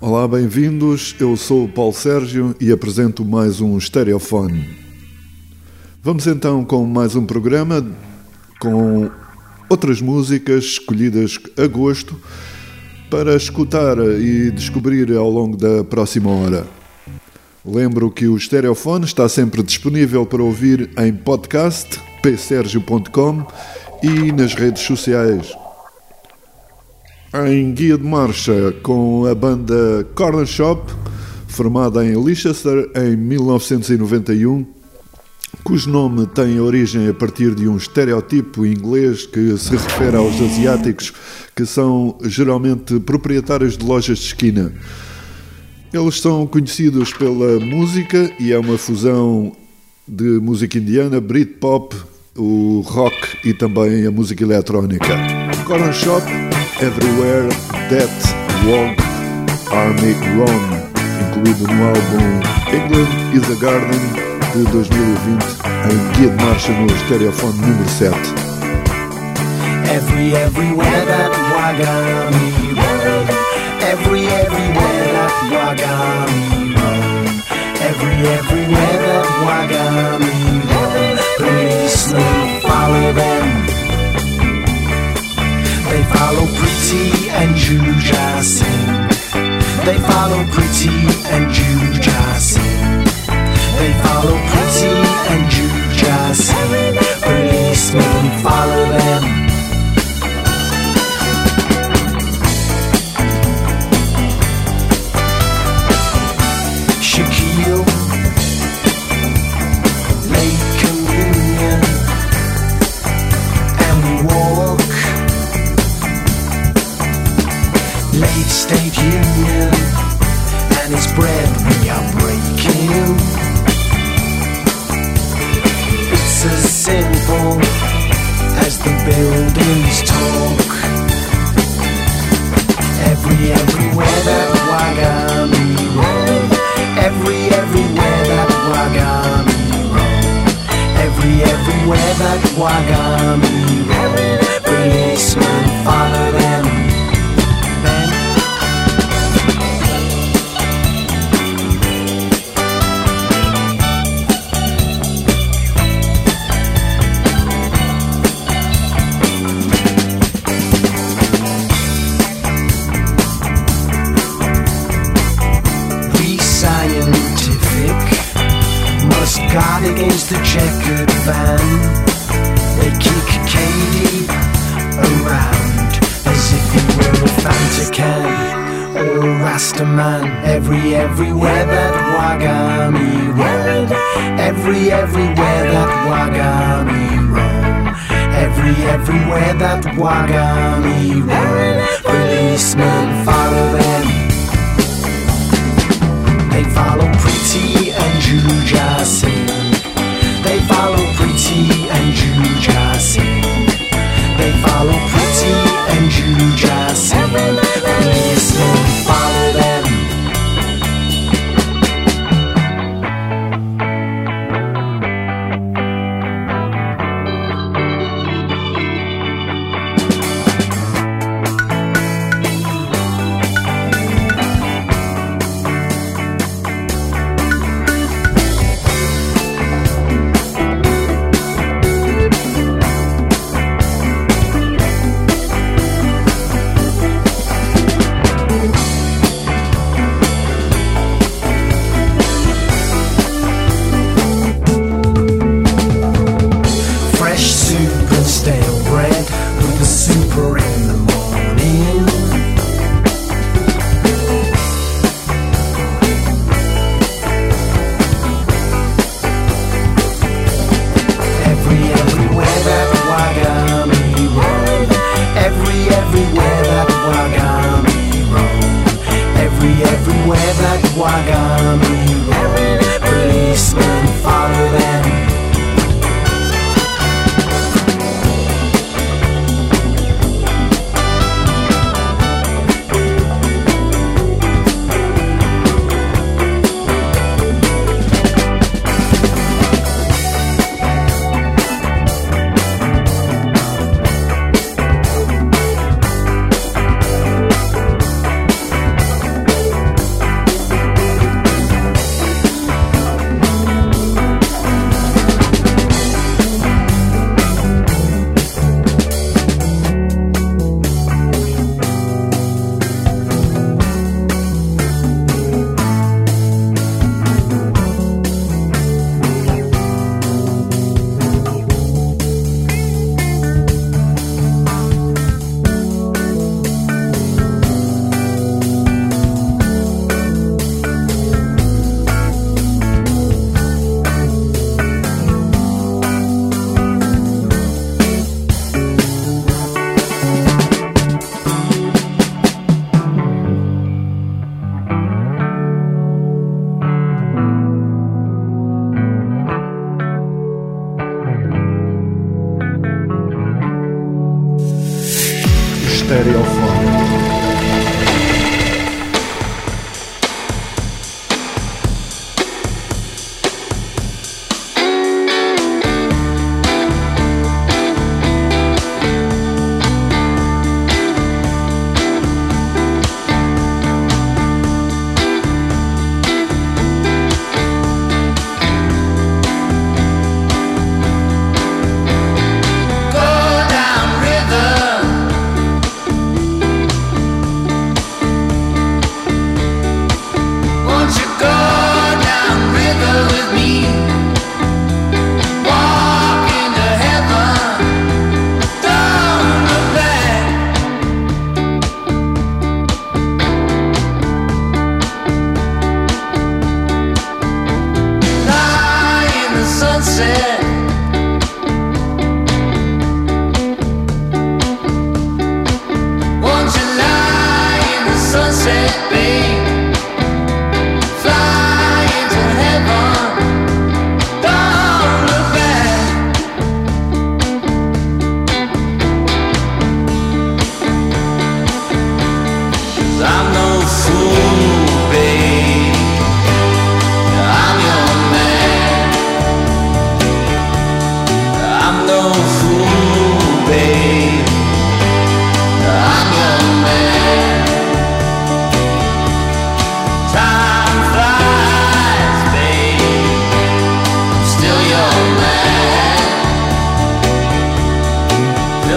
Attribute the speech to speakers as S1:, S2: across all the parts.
S1: Olá, bem-vindos. Eu sou o Paulo Sérgio e apresento mais um Stereofone. Vamos então com mais um programa com outras músicas escolhidas a gosto para escutar e descobrir ao longo da próxima hora. Lembro que o Stereofone está sempre disponível para ouvir em podcast psergio.com e nas redes sociais em guia de marcha com a banda Corner Shop, formada em Leicester em 1991, cujo nome tem origem a partir de um estereótipo inglês que se refere aos asiáticos que são geralmente proprietários de lojas de esquina. Eles são conhecidos pela música e é uma fusão de música indiana, Britpop, o rock e também a música eletrónica. Corner Shop Everywhere That Walk Army Run, incluído no álbum England is a Garden de 2020, em guia de marcha no Stereofone número 7.
S2: Every, everywhere that Wagami run. Every, everywhere that Wagami run. Every, everywhere that Wagami run. Policemen follow them. They follow Pretty and Juja Singh. They follow Pretty and Juja Singh. They follow Pretty and Juja Singh. Policemen follow them.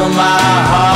S3: till my heart.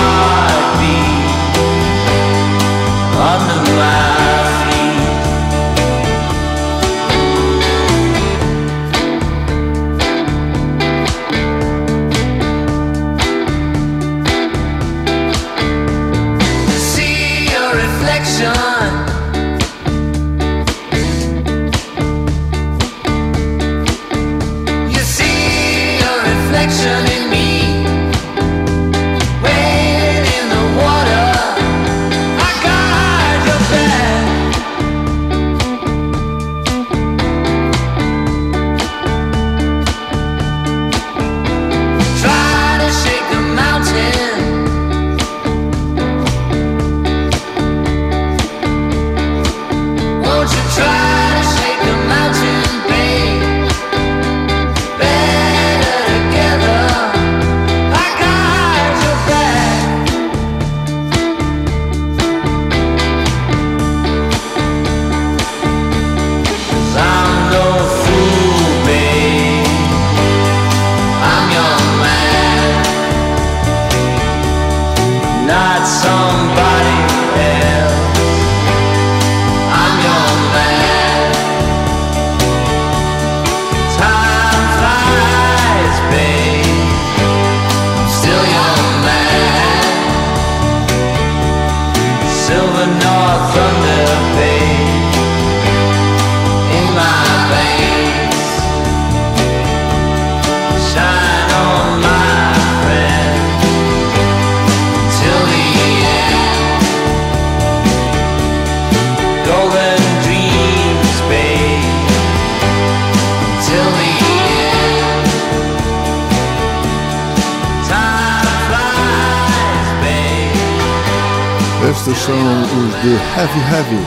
S1: Estes são os de Heavy Heavy,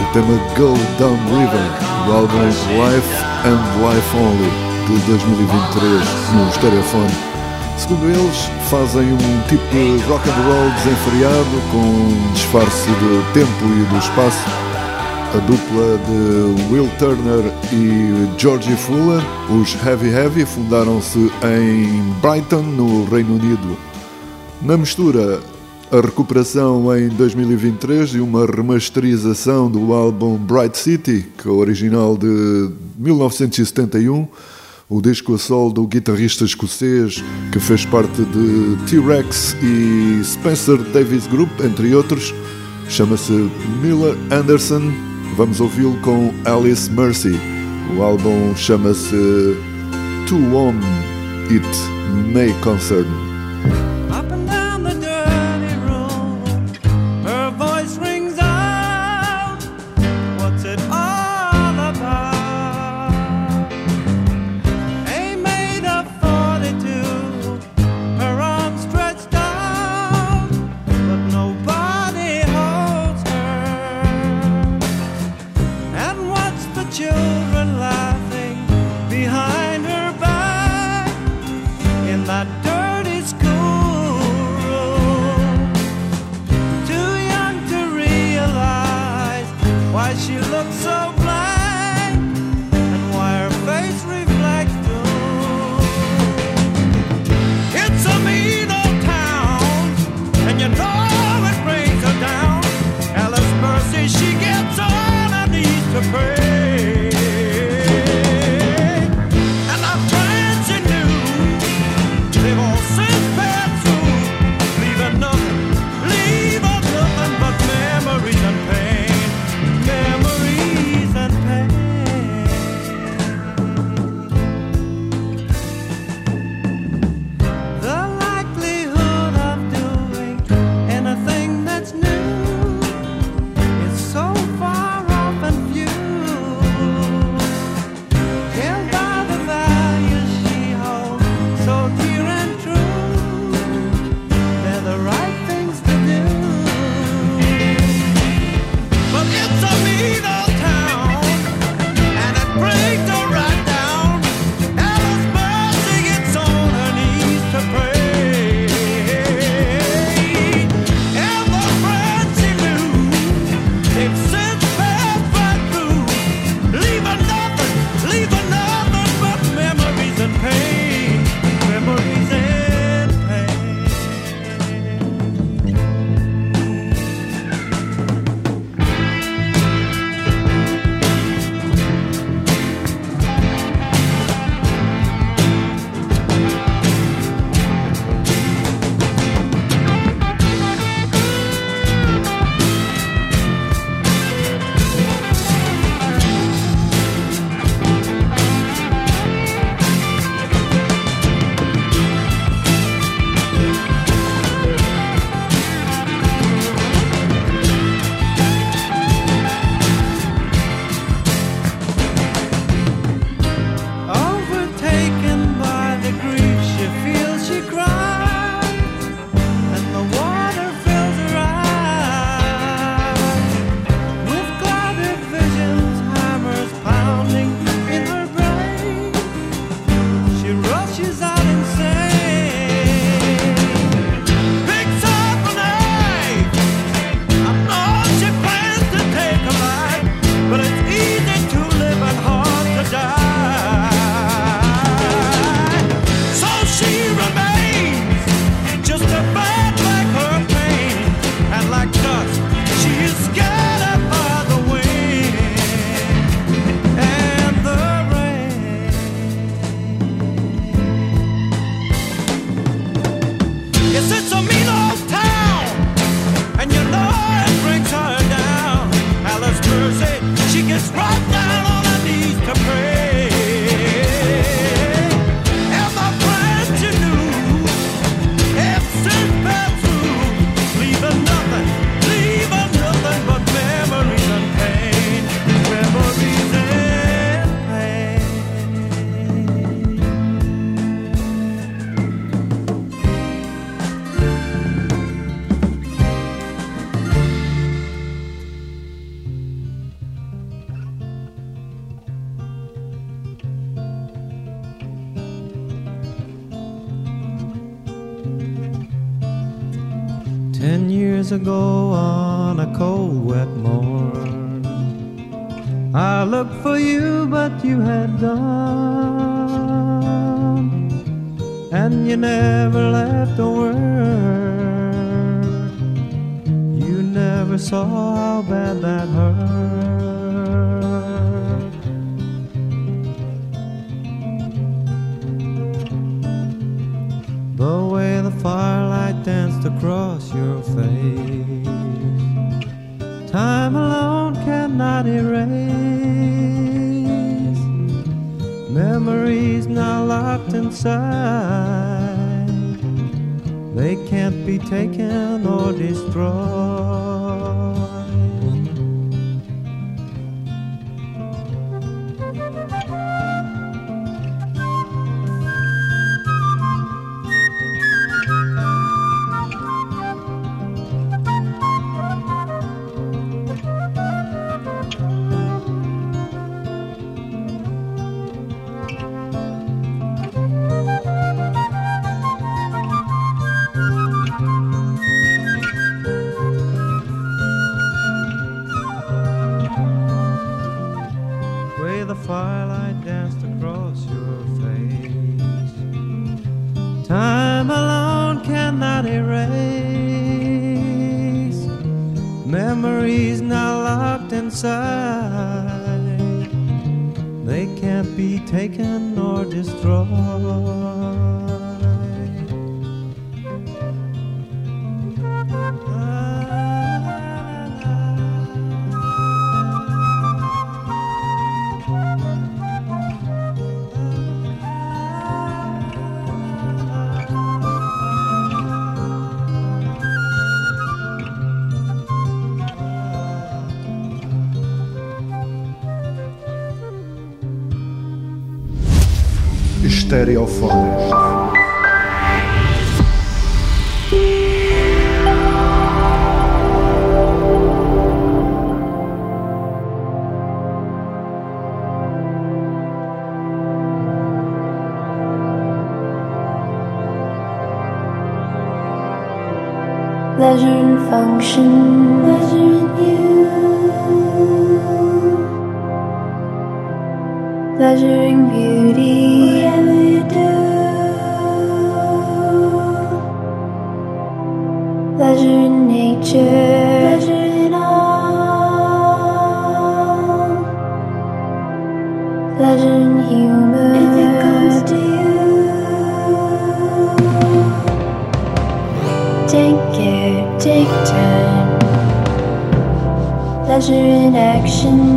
S1: o tema Go Down River, do álbum Life and Life Only, de 2023, no Stereophone. Segundo eles, fazem um tipo de rock and roll desenfreado com um disfarce do tempo e do espaço. A dupla de Will Turner e Georgie Fuller, os Heavy Heavy, fundaram-se em Brighton, no Reino Unido. Na mistura, a recuperação em 2023 e uma remasterização do álbum Bright City, que é original de 1971, o disco a solo do guitarrista escocês que fez parte de T-Rex e Spencer Davis Group, entre outros, chama-se Miller Anderson. Vamos ouvi-lo com Alice Mercy. O álbum chama-se To Whom It May Concern.
S4: Ago on a cold, wet morn, I looked for you, but you had gone, and you never left a word. You never saw how bad that hurt. The way the firelight danced across your face, time alone cannot erase. Memories now locked inside, they can't be taken or destroyed. Inside. They can't be taken nor destroyed.
S5: Pleasure and function, pleasure in you. Pleasure in beauty, Pleasure in action,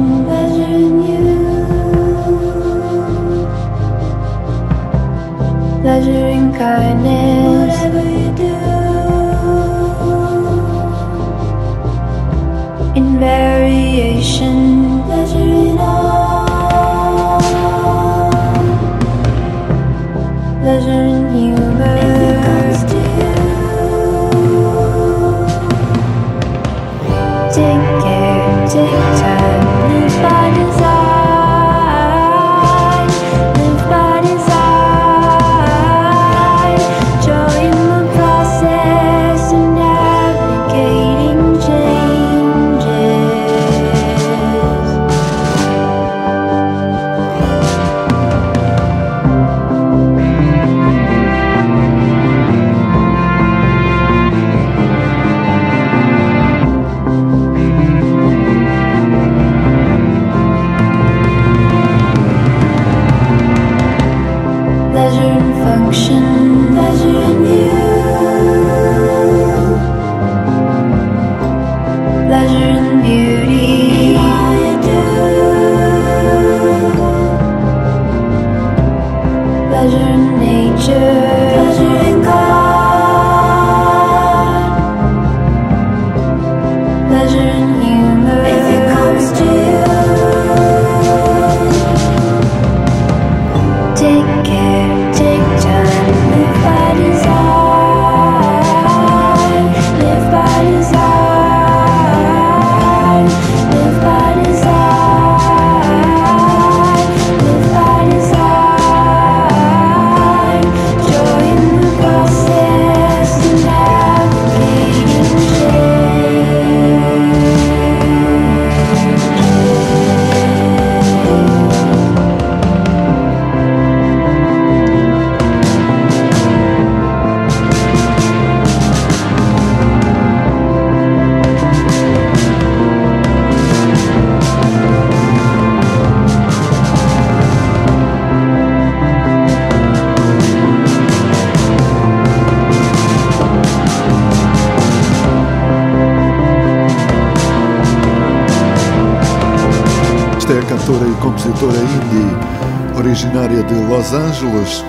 S1: Angeles.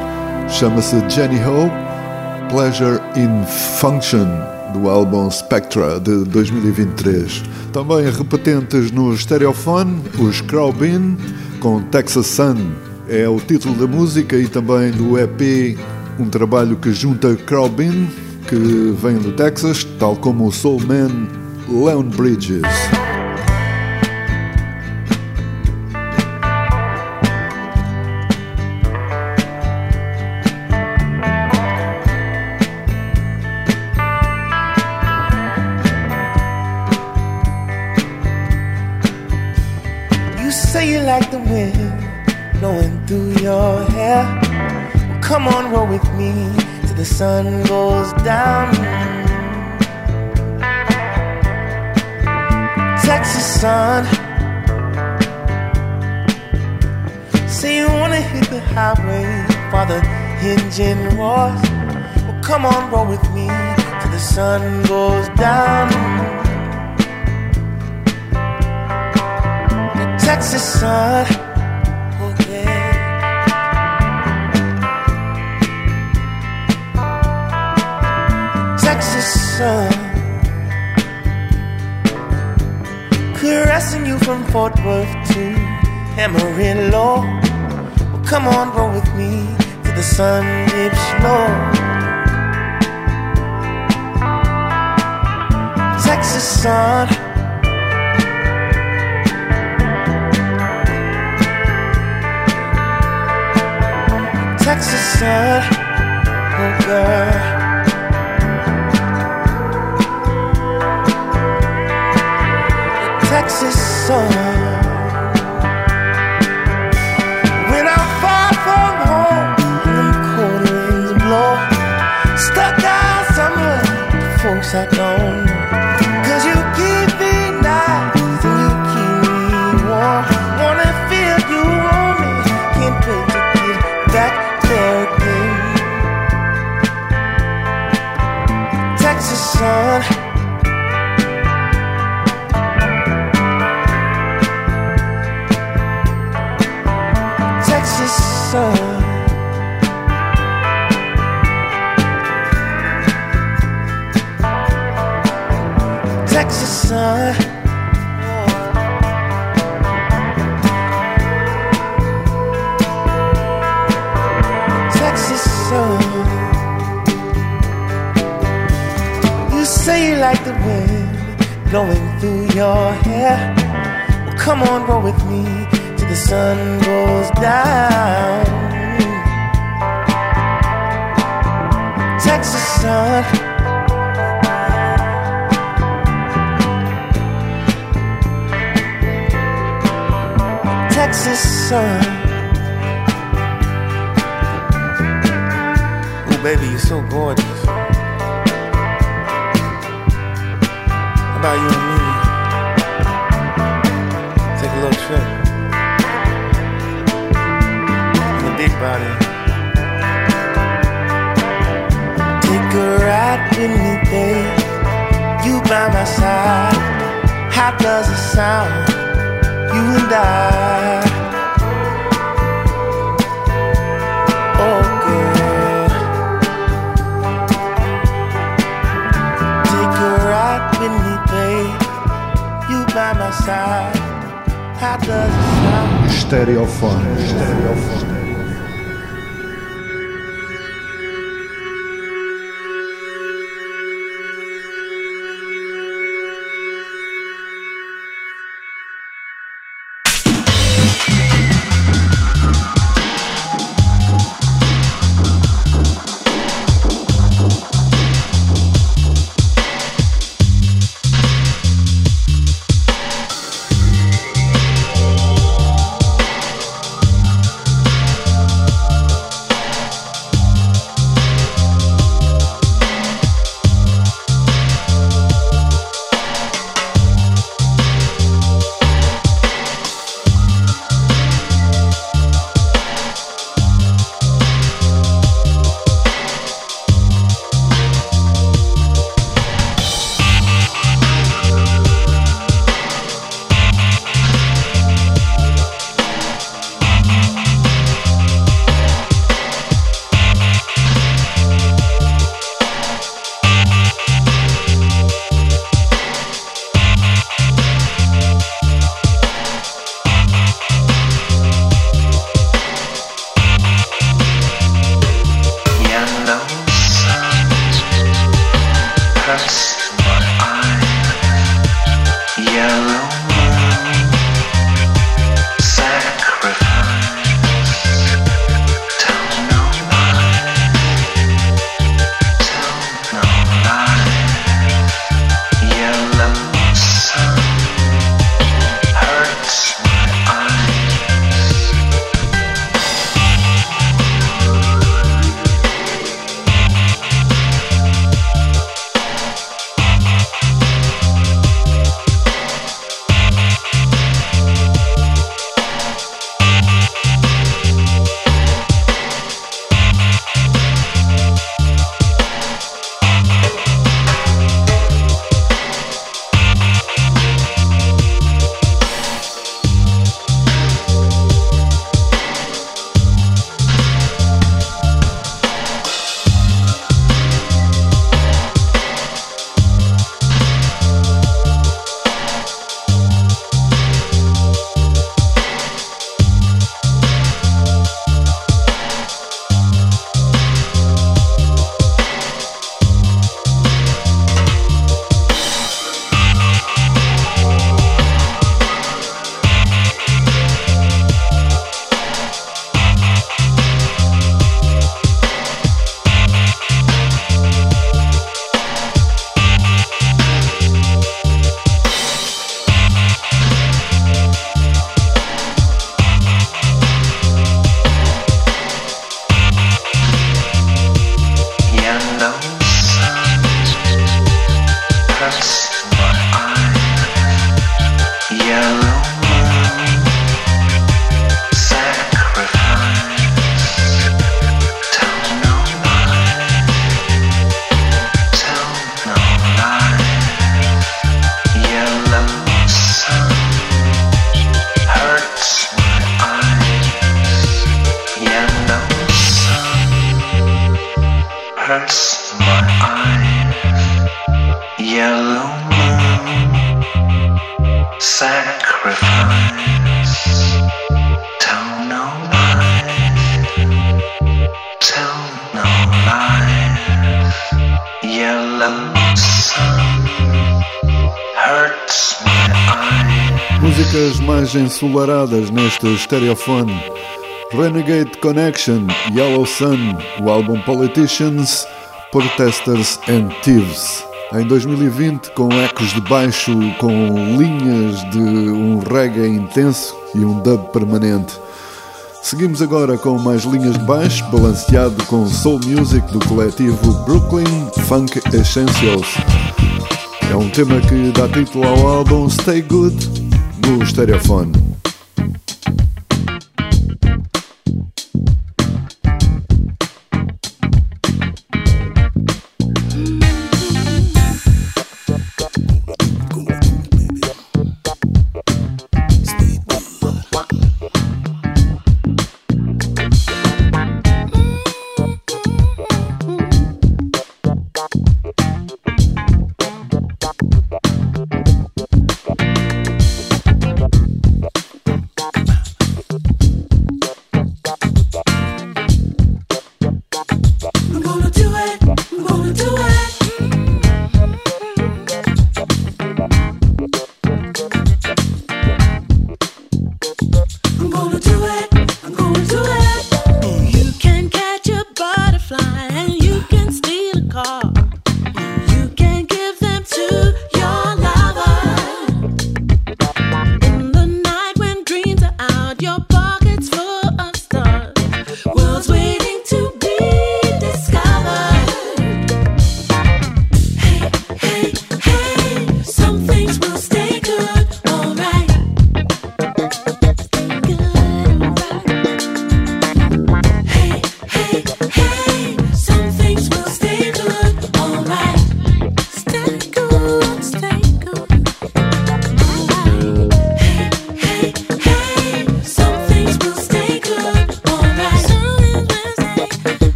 S1: Chama-se Jenny Ho. Pleasure in Function, do álbum Spectra de 2023. Também repetentes no Stereophone, os Crowbin com Texas Sun. É o título da música e também do EP, um trabalho que junta Crowbin, que vem do Texas, tal como o Soul Man Leon Bridges.
S6: Like the wind blowing through your hair. Well, come on, roll with me till the sun goes down. Texas sun. Say you wanna hit the highway while the engine roars. Well, come on, roll with me till the sun goes down. Texas sun. Oh yeah. Texas sun. Caressing you from Fort Worth to Amarillo. Well, come on, roll with me till the sun dips low. Texas sun. it's a sad girl. Texas sun. Blowing through your hair. Well, come on, roll with me till the sun goes down. Texas sun. Texas sun. Oh, baby, you're so gorgeous. About you and me? Take a little trip. In the big body. Take a ride with me, babe. You by my side. How does it sound? You and I. by my
S7: ensolaradadas neste estereofone. Renegade Connection, Yellow Sun, o álbum Politicians, Protesters and Thieves. Em 2020, com ecos de baixo, com linhas de um reggae intenso e um dub permanente. Seguimos agora com mais linhas de baixo, balanceado com soul music do coletivo Brooklyn Funk Essentials. É um tema que dá título ao álbum Stay Good no
S8: Stereofone.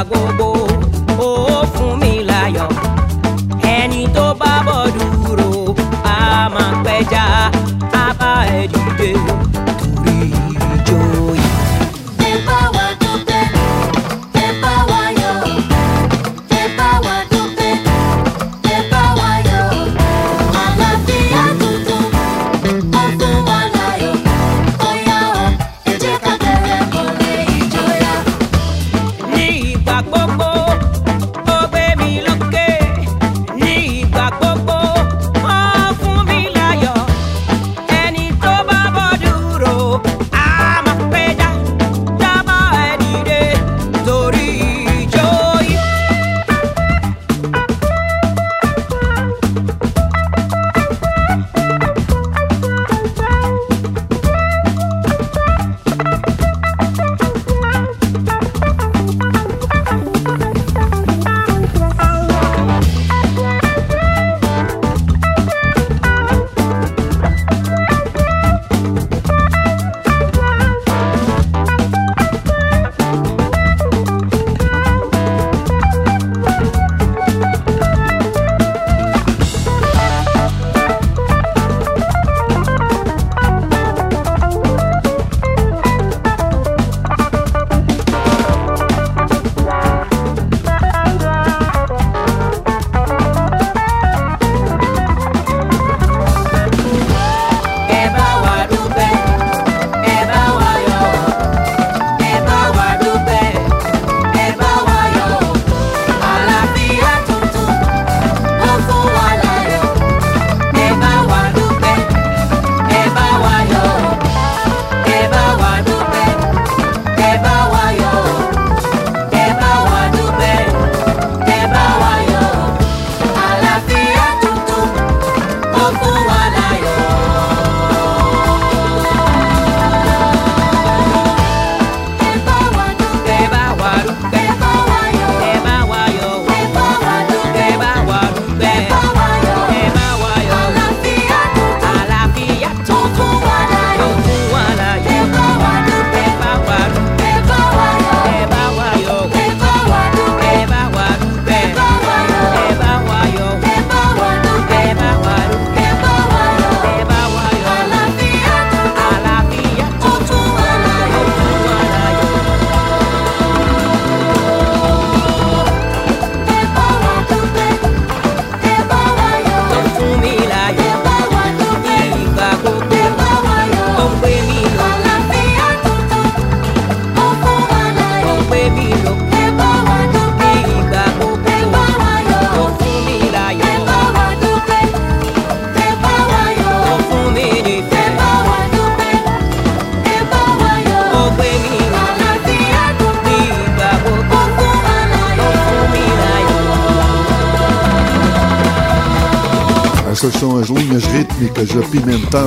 S8: agogo.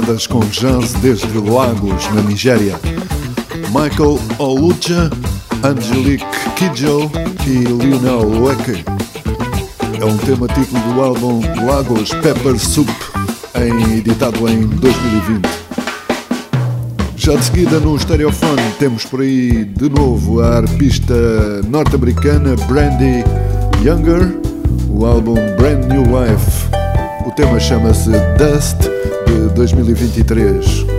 S8: bandas com jazz desde Lagos, na Nigéria. Michael Olucha, Angelique Kidjo e Lionel Leque. É um tema título do álbum Lagos Pepper Soup, em, editado em 2020. Já de seguida no Stereofone temos por aí de novo a arpista norte-americana Brandy Younger, o álbum Brand New Life. O tema chama-se Dust de 2023.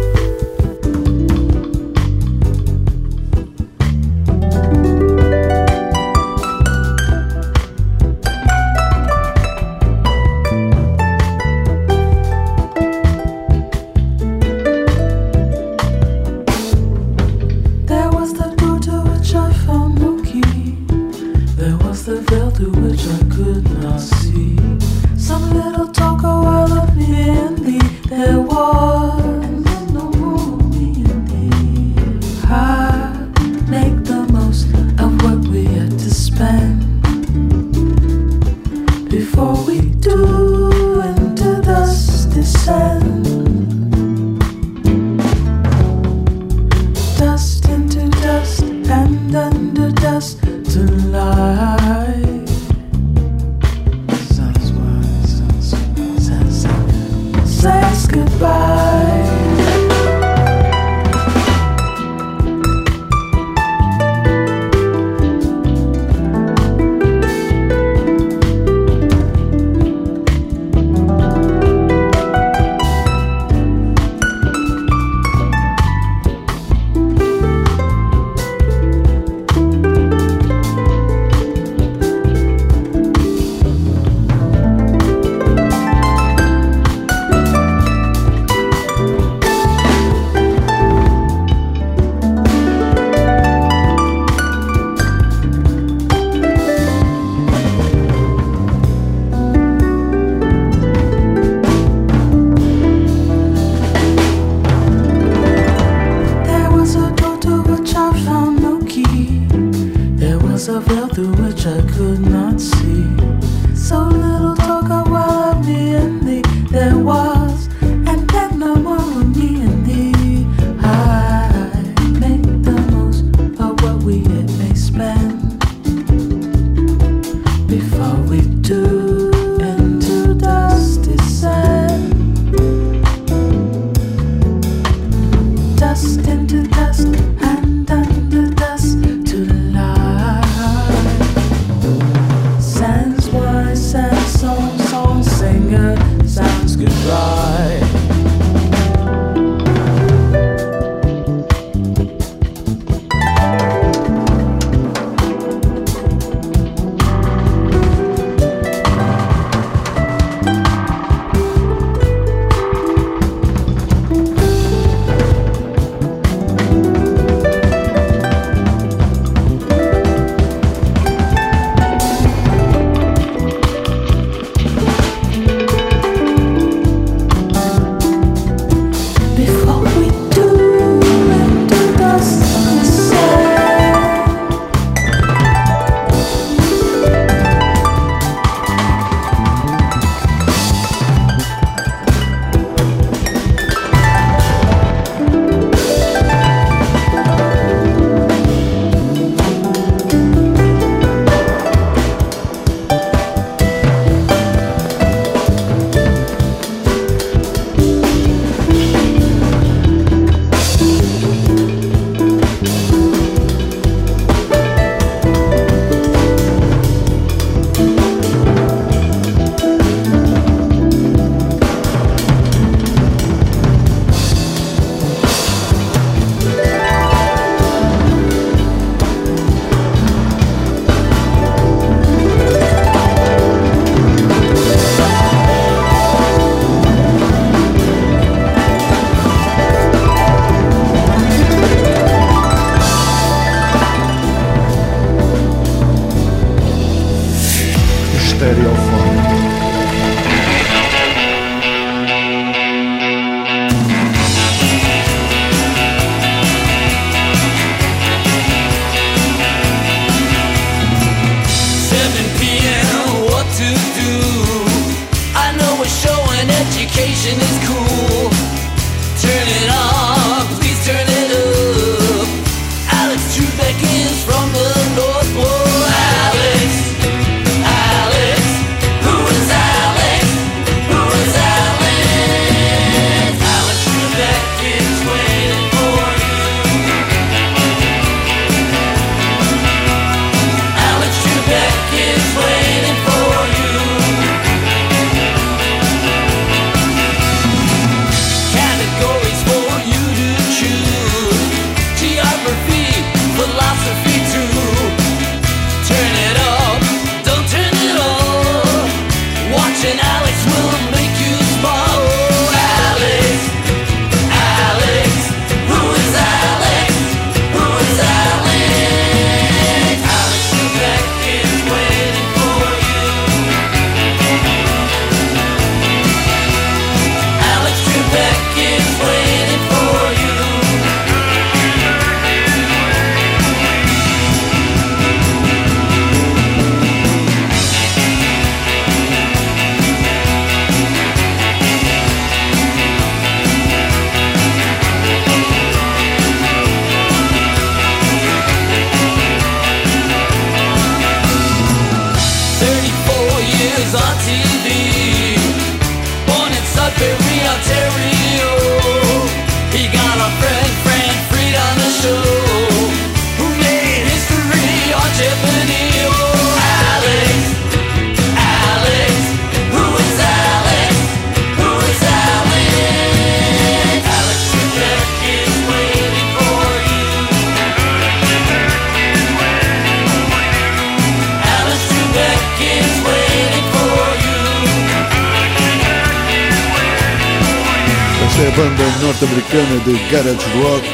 S1: norte-americana de garage rock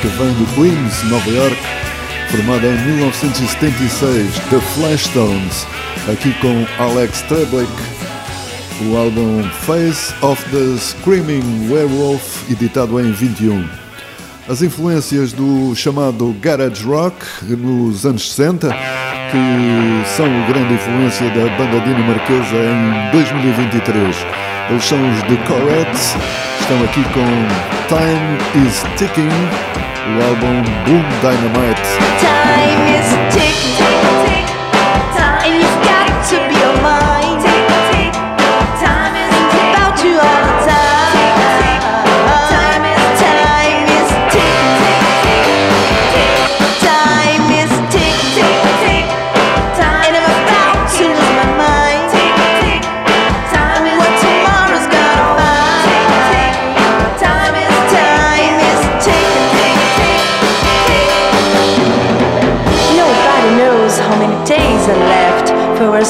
S1: que vem de Queens, Nova York, formada em 1976, The Flashstones, aqui com Alex Trebek, o álbum Face of the Screaming Werewolf, editado em 21. As influências do chamado garage rock nos anos 60, que são a grande influência da banda dinamarquesa em 2023. Eles são os The Corettes estamos aqui com Time is Ticking, o álbum Boom Dynamite.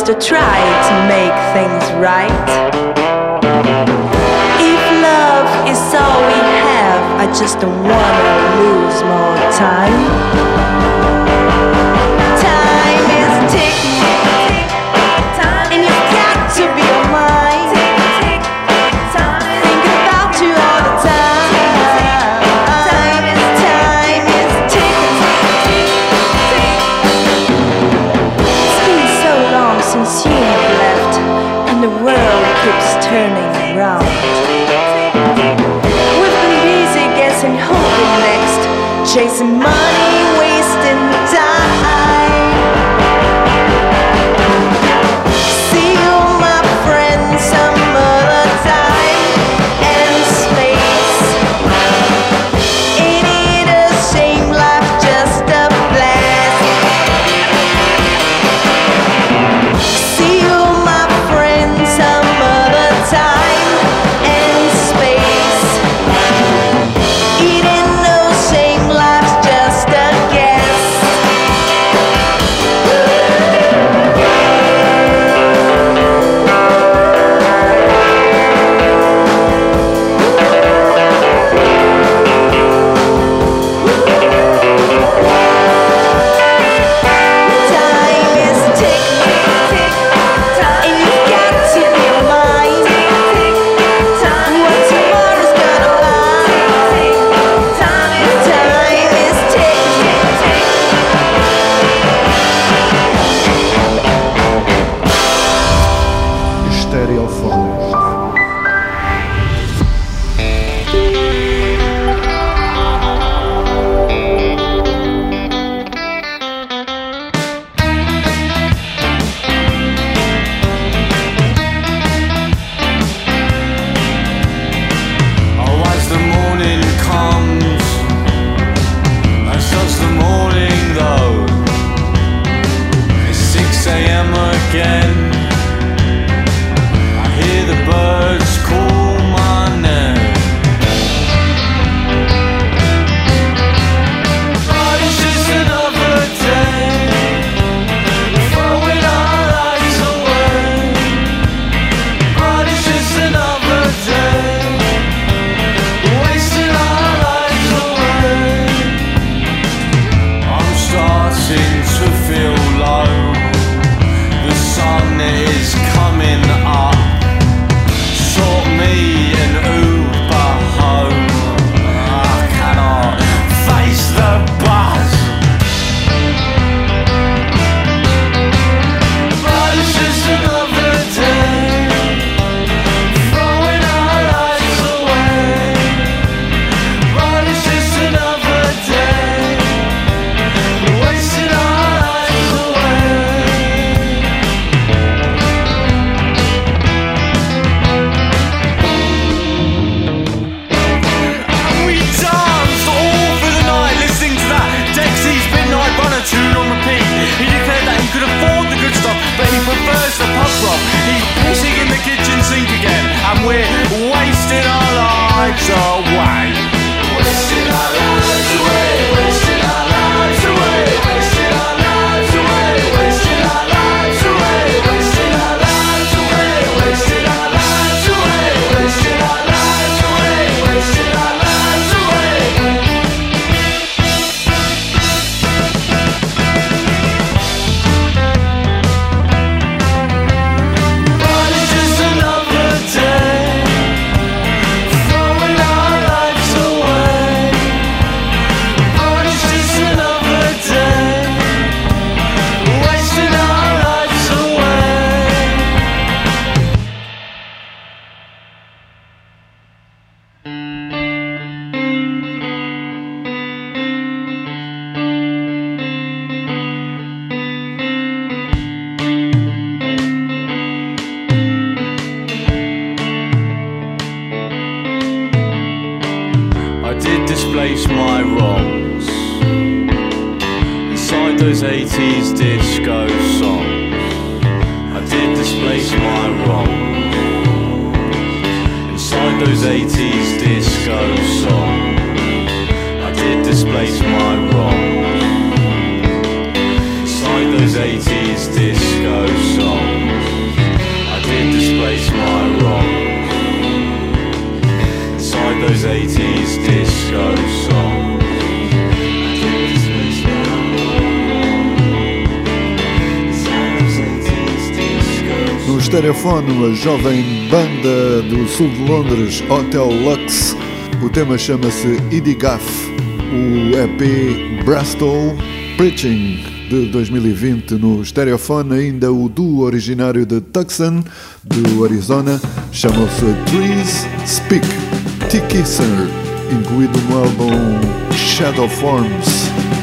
S9: to try to make things right. If love is all we have, I just don't wanna lose more time. keeps turning round. We've been busy guessing who will next, chasing
S1: uma jovem banda do sul de Londres, Hotel Lux. O tema chama-se Idigaff. O EP Bristol Preaching de 2020 no Stereophone, ainda o duo originário de Tucson, do Arizona, chamou-se Trees Speak T-Kisser, incluído no álbum Shadow Forms.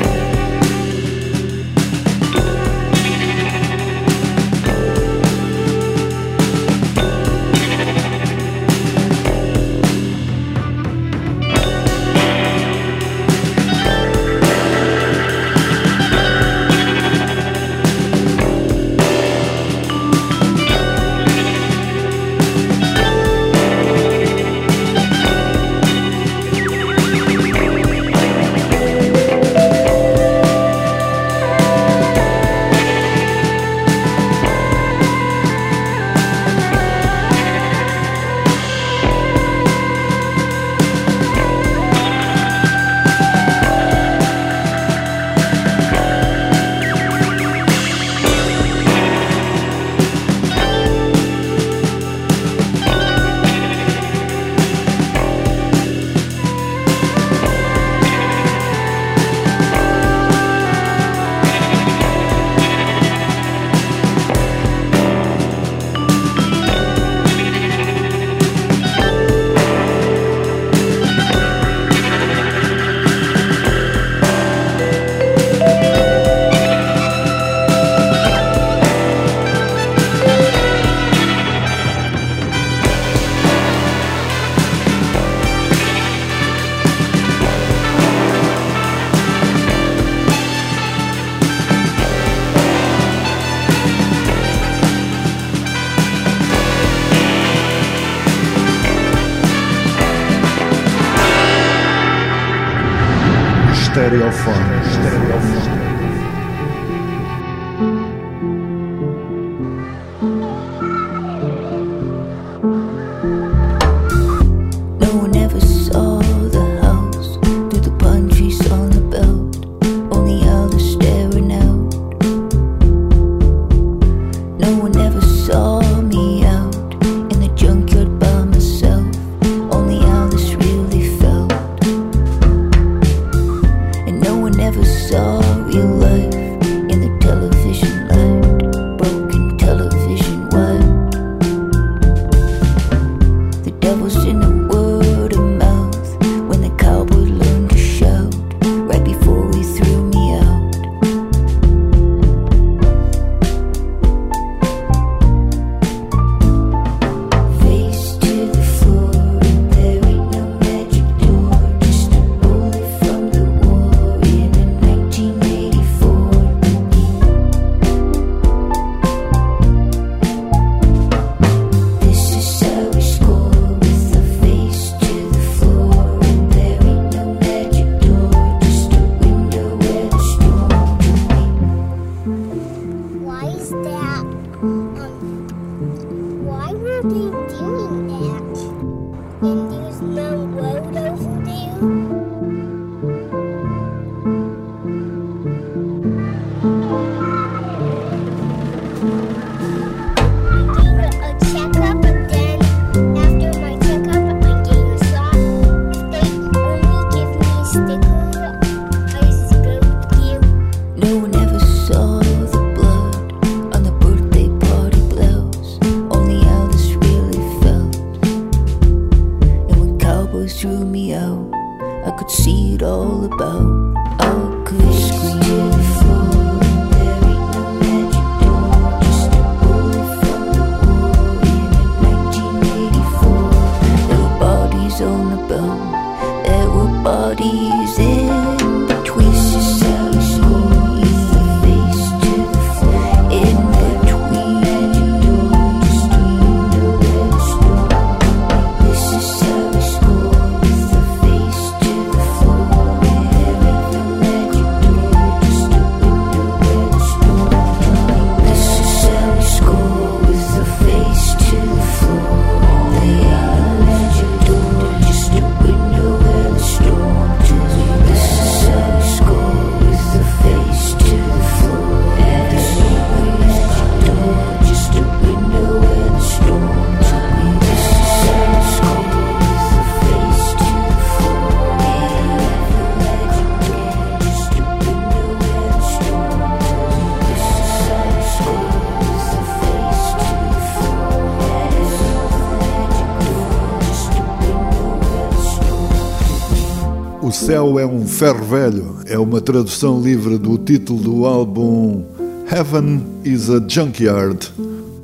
S10: Céu é um Ferro Velho é uma tradução livre do título do álbum Heaven is a Junkyard.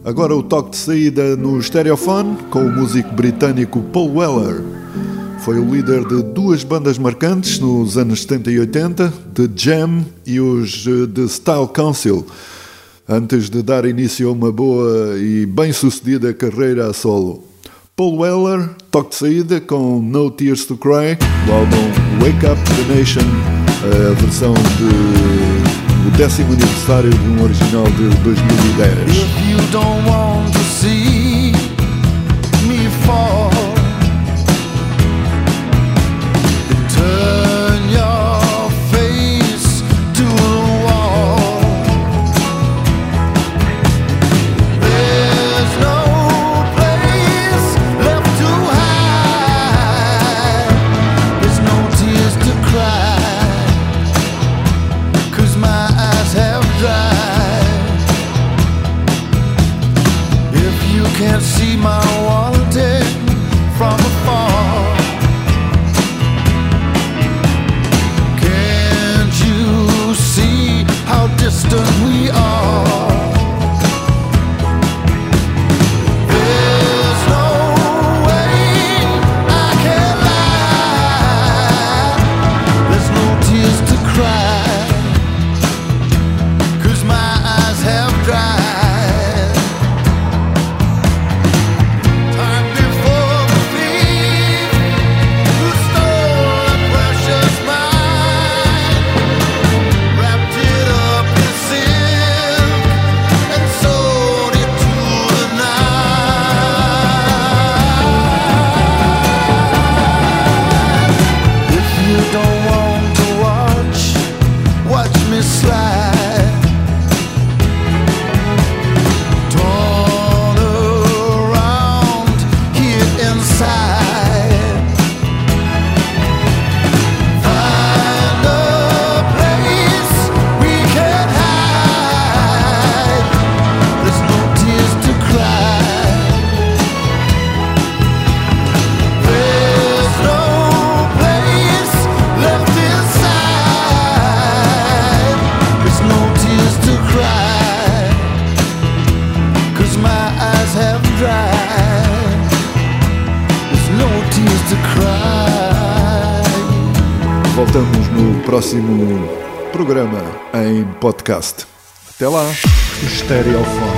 S10: Agora o toque de saída no Stereophone com o músico britânico Paul Weller. Foi o líder de duas bandas marcantes nos anos 70 e 80, The Jam e os eh, The Style Council, antes de dar início a uma boa e bem-sucedida carreira a solo. Paul Weller, toque de saída com No Tears to Cry, do álbum Wake Up the Nation, eh, a versão do décimo aniversário de um original de 2010. podcast. Até lá.
S11: Estereofone.